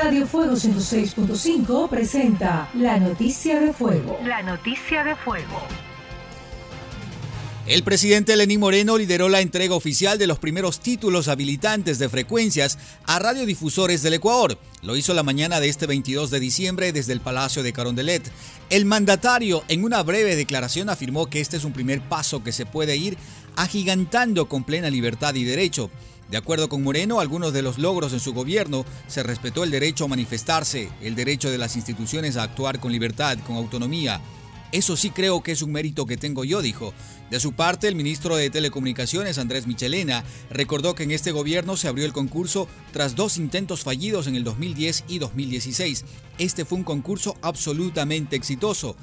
Radio Fuego 106.5 presenta La Noticia de Fuego. La Noticia de Fuego. El presidente Lenín Moreno lideró la entrega oficial de los primeros títulos habilitantes de frecuencias a radiodifusores del Ecuador. Lo hizo la mañana de este 22 de diciembre desde el Palacio de Carondelet. El mandatario en una breve declaración afirmó que este es un primer paso que se puede ir agigantando con plena libertad y derecho. De acuerdo con Moreno, algunos de los logros en su gobierno se respetó el derecho a manifestarse, el derecho de las instituciones a actuar con libertad, con autonomía, eso sí creo que es un mérito que tengo yo, dijo. De su parte, el ministro de Telecomunicaciones, Andrés Michelena, recordó que en este gobierno se abrió el concurso tras dos intentos fallidos en el 2010 y 2016. Este fue un concurso absolutamente exitoso.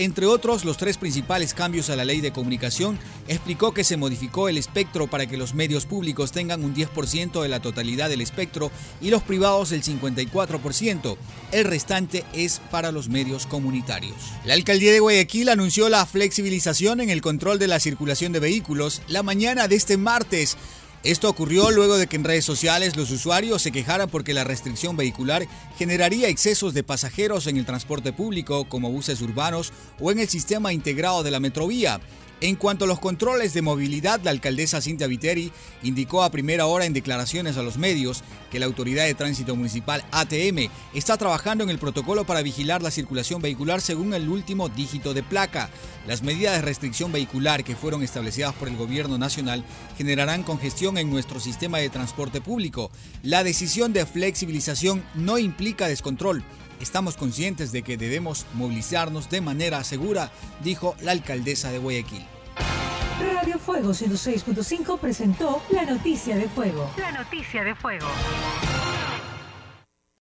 Entre otros, los tres principales cambios a la ley de comunicación, explicó que se modificó el espectro para que los medios públicos tengan un 10% de la totalidad del espectro y los privados el 54%. El restante es para los medios comunitarios. La alcaldía de Guayaquil anunció la flexibilización en el control de la circulación de vehículos la mañana de este martes. Esto ocurrió luego de que en redes sociales los usuarios se quejaran porque la restricción vehicular generaría excesos de pasajeros en el transporte público como buses urbanos o en el sistema integrado de la metrovía. En cuanto a los controles de movilidad, la alcaldesa Cintia Viteri indicó a primera hora en declaraciones a los medios que la Autoridad de Tránsito Municipal ATM está trabajando en el protocolo para vigilar la circulación vehicular según el último dígito de placa. Las medidas de restricción vehicular que fueron establecidas por el gobierno nacional generarán congestión en nuestro sistema de transporte público. La decisión de flexibilización no implica descontrol. Estamos conscientes de que debemos movilizarnos de manera segura, dijo la alcaldesa de Guayaquil. Radio Fuego 106.5 presentó La Noticia de Fuego. La Noticia de Fuego.